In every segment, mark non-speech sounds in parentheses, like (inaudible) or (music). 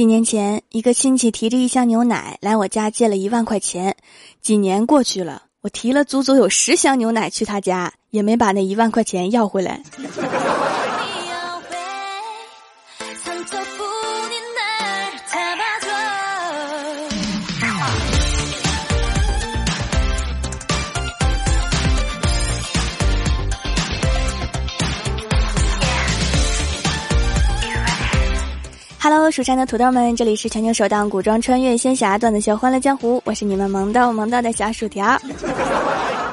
几年前，一个亲戚提着一箱牛奶来我家借了一万块钱。几年过去了，我提了足足有十箱牛奶去他家，也没把那一万块钱要回来。Hello，蜀山的土豆们，这里是全球首档古装穿越仙侠段子秀《欢乐江湖》，我是你们萌豆萌豆的小薯条。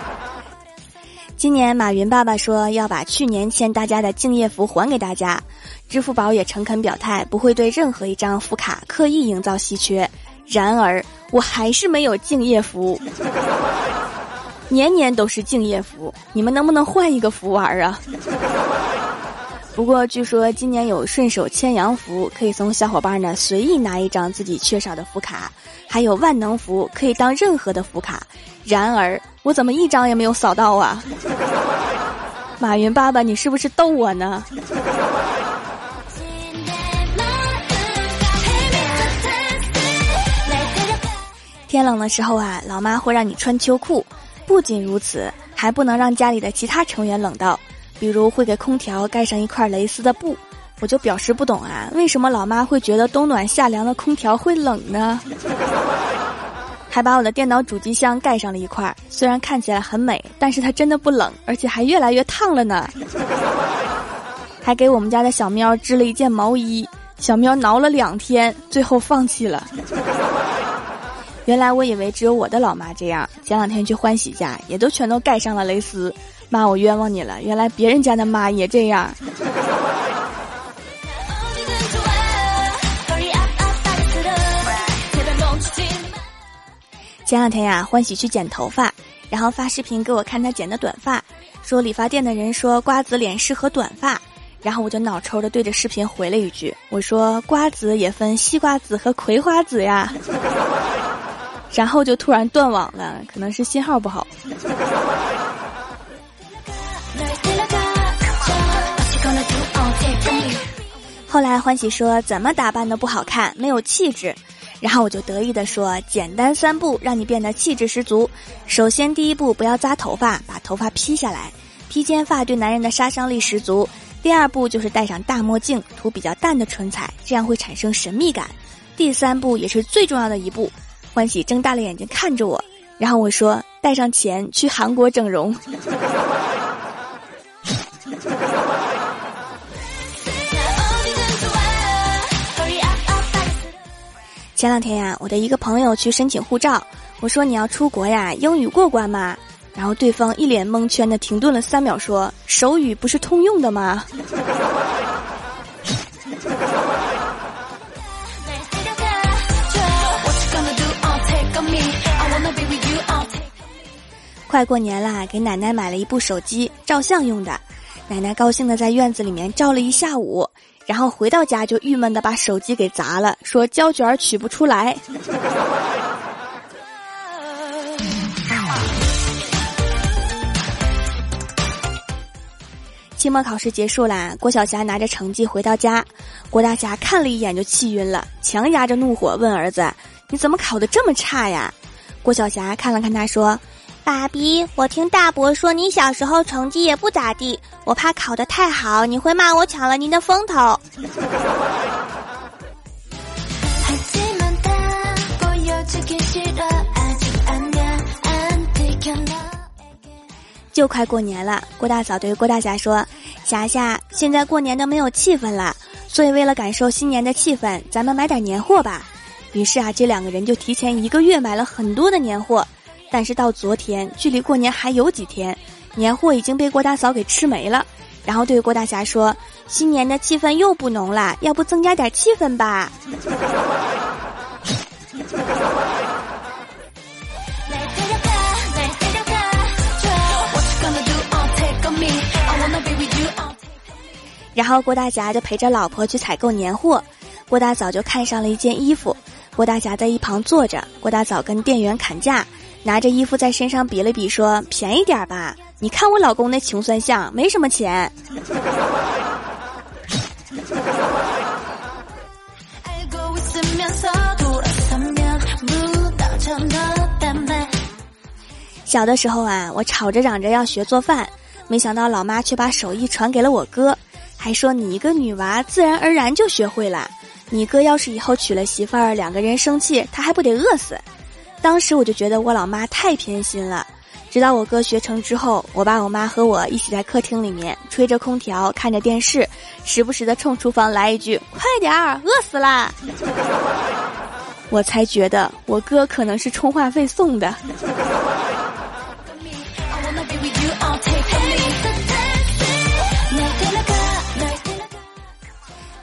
(laughs) 今年马云爸爸说要把去年欠大家的敬业福还给大家，支付宝也诚恳表态不会对任何一张福卡刻意营造稀缺。然而，我还是没有敬业福，(laughs) 年年都是敬业福，你们能不能换一个福玩啊？不过据说今年有顺手牵羊福，可以从小伙伴那随意拿一张自己缺少的福卡，还有万能福，可以当任何的福卡。然而我怎么一张也没有扫到啊？马云爸爸，你是不是逗我呢？天冷的时候啊，老妈会让你穿秋裤。不仅如此，还不能让家里的其他成员冷到。比如会给空调盖上一块蕾丝的布，我就表示不懂啊，为什么老妈会觉得冬暖夏凉的空调会冷呢？还把我的电脑主机箱盖上了一块，虽然看起来很美，但是它真的不冷，而且还越来越烫了呢。还给我们家的小喵织了一件毛衣，小喵挠了两天，最后放弃了。原来我以为只有我的老妈这样，前两天去欢喜家，也都全都盖上了蕾丝。妈，我冤枉你了！原来别人家的妈也这样。前两天呀，欢喜去剪头发，然后发视频给我看他剪的短发，说理发店的人说瓜子脸适合短发，然后我就脑抽的对着视频回了一句，我说瓜子也分西瓜子和葵花籽呀，(laughs) 然后就突然断网了，可能是信号不好。后来欢喜说怎么打扮都不好看，没有气质。然后我就得意的说，简单三步让你变得气质十足。首先第一步不要扎头发，把头发披下来，披肩发对男人的杀伤力十足。第二步就是戴上大墨镜，涂比较淡的唇彩，这样会产生神秘感。第三步也是最重要的一步，欢喜睁大了眼睛看着我，然后我说带上钱去韩国整容。前两天呀，我的一个朋友去申请护照，我说你要出国呀，英语过关吗？然后对方一脸蒙圈的停顿了三秒，说手语不是通用的吗？(laughs) 快过年啦，给奶奶买了一部手机，照相用的。奶奶高兴的在院子里面照了一下午。然后回到家就郁闷的把手机给砸了，说胶卷取不出来。期末考试结束啦，郭晓霞拿着成绩回到家，郭大侠看了一眼就气晕了，强压着怒火问儿子：“你怎么考的这么差呀？”郭晓霞看了看他说。爸比，我听大伯说你小时候成绩也不咋地，我怕考得太好，你会骂我抢了您的风头。就快过年了，郭大嫂对郭大侠说：“霞霞，现在过年都没有气氛了，所以为了感受新年的气氛，咱们买点年货吧。”于是啊，这两个人就提前一个月买了很多的年货。但是到昨天，距离过年还有几天，年货已经被郭大嫂给吃没了。然后对郭大侠说：“新年的气氛又不浓了，要不增加点气氛吧？”然后郭大侠就陪着老婆去采购年货，郭大嫂就看上了一件衣服，郭大侠在一旁坐着，郭大嫂跟店员砍价。拿着衣服在身上比了比，说：“便宜点吧，你看我老公那穷酸相，没什么钱。”小的时候啊，我吵着嚷着要学做饭，没想到老妈却把手艺传给了我哥，还说你一个女娃自然而然就学会了。你哥要是以后娶了媳妇儿，两个人生气，他还不得饿死？当时我就觉得我老妈太偏心了。直到我哥学成之后，我爸我妈和我一起在客厅里面吹着空调，看着电视，时不时的冲厨房来一句：“快点儿，饿死啦！” (laughs) 我才觉得我哥可能是充话费送的。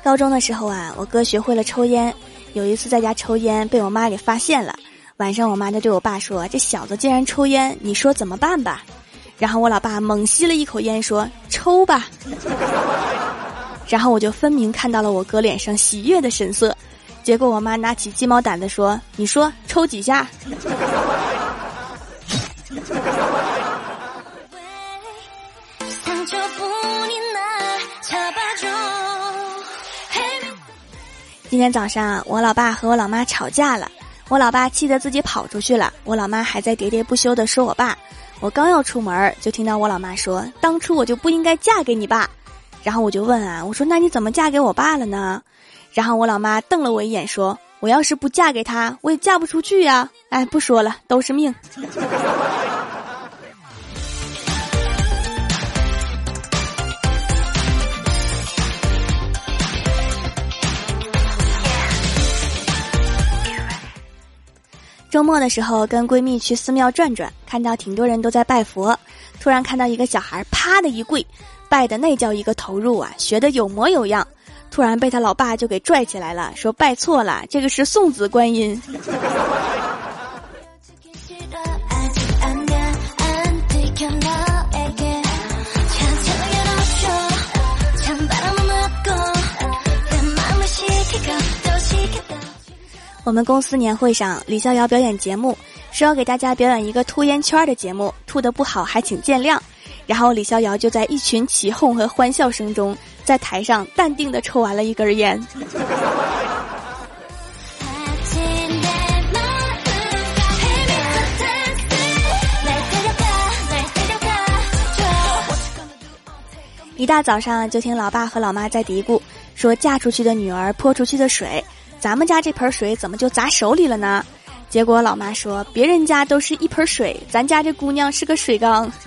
高中的时候啊，我哥学会了抽烟。有一次在家抽烟，被我妈给发现了。晚上我妈就对我爸说：“这小子竟然抽烟，你说怎么办吧？”然后我老爸猛吸了一口烟，说：“抽吧。”然后我就分明看到了我哥脸上喜悦的神色。结果我妈拿起鸡毛掸子说：“你说抽几下？”今天早上，我老爸和我老妈吵架了。我老爸气得自己跑出去了，我老妈还在喋喋不休地说我爸。我刚要出门，就听到我老妈说：“当初我就不应该嫁给你爸。”然后我就问啊，我说：“那你怎么嫁给我爸了呢？”然后我老妈瞪了我一眼，说：“我要是不嫁给他，我也嫁不出去呀。”哎，不说了，都是命。周末的时候，跟闺蜜去寺庙转转，看到挺多人都在拜佛，突然看到一个小孩啪的一跪，拜的那叫一个投入啊，学的有模有样，突然被他老爸就给拽起来了，说拜错了，这个是送子观音。我们公司年会上，李逍遥表演节目，说要给大家表演一个吐烟圈的节目，吐的不好还请见谅。然后李逍遥就在一群起哄和欢笑声中，在台上淡定的抽完了一根烟。一大早上就听老爸和老妈在嘀咕，说嫁出去的女儿泼出去的水。咱们家这盆水怎么就砸手里了呢？结果老妈说，别人家都是一盆水，咱家这姑娘是个水缸。(laughs)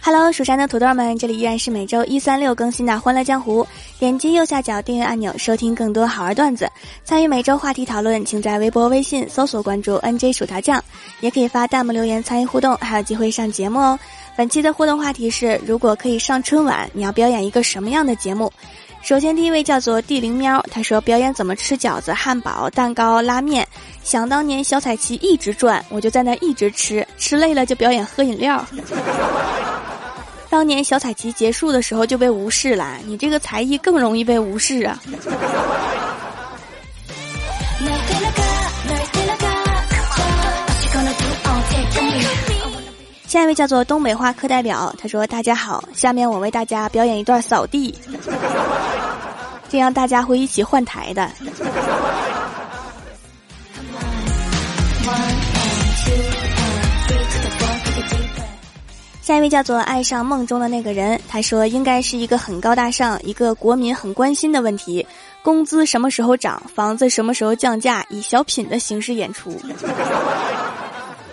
Hello，蜀山的土豆们，这里依然是每周一、三、六更新的《欢乐江湖》。点击右下角订阅按钮，收听更多好玩段子。参与每周话题讨论，请在微博、微信搜索关注 “nj 薯条酱”，也可以发弹幕留言参与互动，还有机会上节目哦。本期的互动话题是：如果可以上春晚，你要表演一个什么样的节目？首先，第一位叫做地灵喵，他说表演怎么吃饺子、汉堡、蛋糕、拉面。想当年小彩旗一直转，我就在那一直吃，吃累了就表演喝饮料。(laughs) 当年小彩旗结束的时候就被无视了，你这个才艺更容易被无视啊！下一位叫做东北话课代表，他说：“大家好，下面我为大家表演一段扫地，这样大家会一起换台的。”下一位叫做爱上梦中的那个人，他说应该是一个很高大上、一个国民很关心的问题：工资什么时候涨，房子什么时候降价，以小品的形式演出。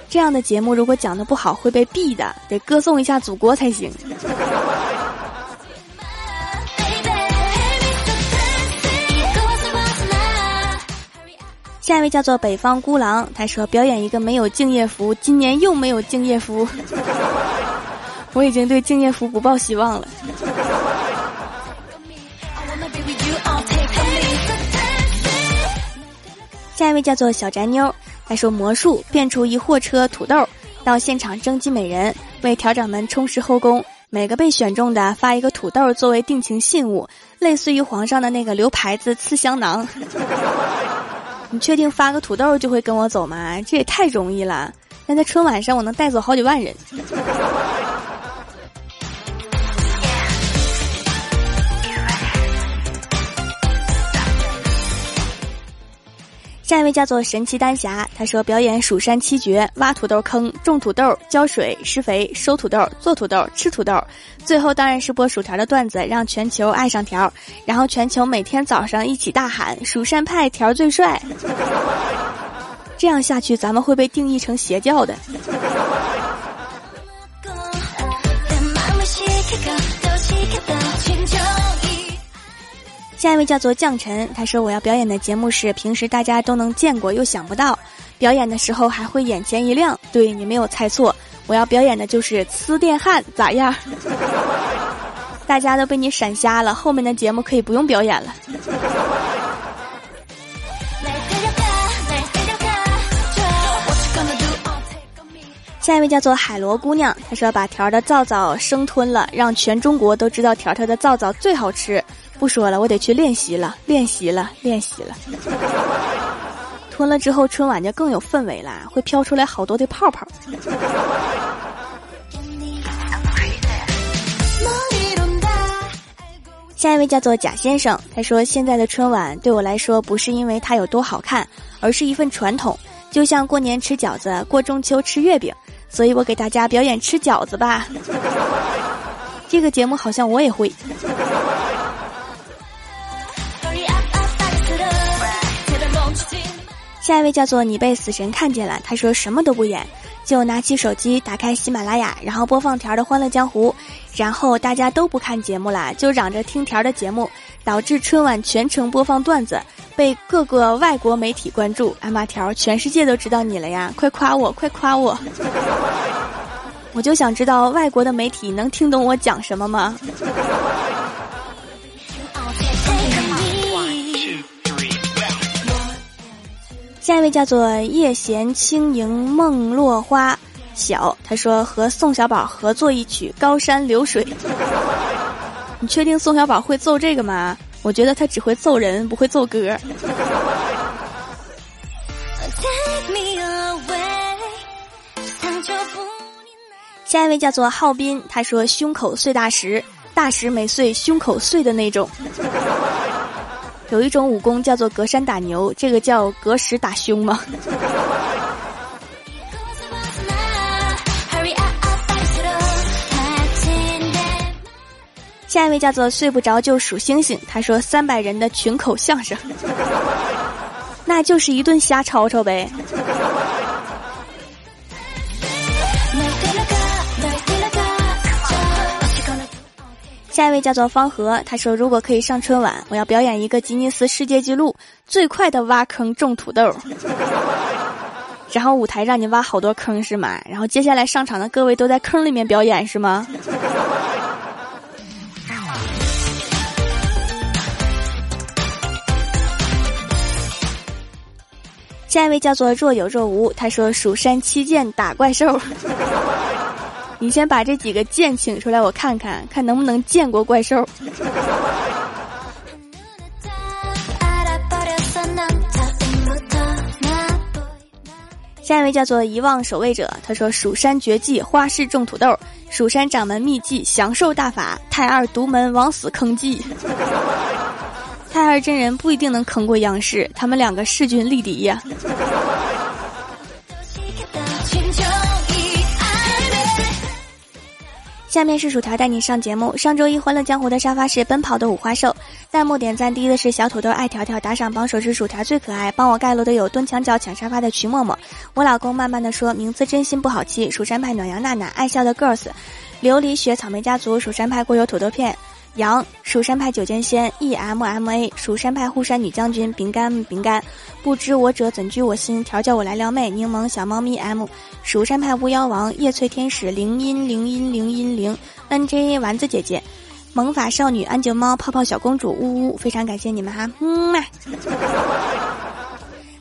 这样的节目如果讲的不好会被毙的，得歌颂一下祖国才行。下一位叫做北方孤狼，他说表演一个没有敬业福，今年又没有敬业福。我已经对敬业福不抱希望了。下一位叫做小宅妞，她说魔术变出一货车土豆，到现场征集美人，为条掌门充实后宫。每个被选中的发一个土豆作为定情信物，类似于皇上的那个留牌子刺香囊。(laughs) 你确定发个土豆就会跟我走吗？这也太容易了。那在春晚上我能带走好几万人。下一位叫做神奇丹霞，他说表演蜀山七绝：挖土豆坑、种土豆、浇水、施肥、收土豆、做土豆、吃土豆。最后当然是播薯条的段子，让全球爱上条，然后全球每天早上一起大喊“蜀山派条最帅”。(laughs) 这样下去，咱们会被定义成邪教的。下一位叫做降尘，他说我要表演的节目是平时大家都能见过又想不到，表演的时候还会眼前一亮。对你没有猜错，我要表演的就是呲电焊，咋样？(laughs) 大家都被你闪瞎了，后面的节目可以不用表演了。下一位叫做海螺姑娘，她说把条儿的皂皂生吞了，让全中国都知道条条的皂皂最好吃。不说了，我得去练习了，练习了，练习了。吞了之后，春晚就更有氛围了，会飘出来好多的泡泡。下一位叫做贾先生，他说现在的春晚对我来说不是因为它有多好看，而是一份传统，就像过年吃饺子，过中秋吃月饼，所以我给大家表演吃饺子吧。这个节目好像我也会。下一位叫做你被死神看见了，他说什么都不演，就拿起手机打开喜马拉雅，然后播放条的《欢乐江湖》，然后大家都不看节目了，就嚷着听条的节目，导致春晚全程播放段子，被各个外国媒体关注。哎妈条，全世界都知道你了呀！快夸我，快夸我！(laughs) 我就想知道外国的媒体能听懂我讲什么吗？下一位叫做叶闲轻盈梦落花小，他说和宋小宝合作一曲《高山流水》。(laughs) 你确定宋小宝会奏这个吗？我觉得他只会奏人，不会奏歌。下一位叫做浩斌，他说胸口碎大石，大石没碎，胸口碎的那种。有一种武功叫做隔山打牛，这个叫隔石打胸吗？下一位叫做睡不着就数星星，他说三百人的群口相声，(laughs) 那就是一顿瞎吵吵呗。下一位叫做方和，他说：“如果可以上春晚，我要表演一个吉尼斯世界纪录，最快的挖坑种土豆。(laughs) 然后舞台让你挖好多坑是吗？然后接下来上场的各位都在坑里面表演是吗？”下一位叫做若有若无，他说：“蜀山七剑打怪兽。”你先把这几个剑请出来，我看看，看能不能见过怪兽。下一位叫做遗忘守卫者，他说：“蜀山绝技，花式种土豆；蜀山掌门秘技，享受大法；太二独门，往死坑计。太二真人不一定能坑过央视，他们两个势均力敌呀。”下面是薯条带你上节目。上周一欢乐江湖的沙发是奔跑的五花兽，弹幕点赞第一的是小土豆爱条条，打赏榜首是薯条最可爱，帮我盖楼的有蹲墙角抢沙发的徐沫沫，我老公慢慢的说名字真心不好记，蜀山派暖阳娜娜，爱笑的 girls，琉璃雪草莓家族，蜀山派过油土豆片。杨蜀山派九剑仙 E M M A 蜀山派护山女将军饼干饼干，不知我者怎居我心？调教我来撩妹，柠檬小猫咪 M 蜀山派巫妖王叶翠天使铃音铃音铃音铃 N J 丸子姐姐，萌法少女安静猫泡泡小公主呜呜，非常感谢你们哈，嗯嘛。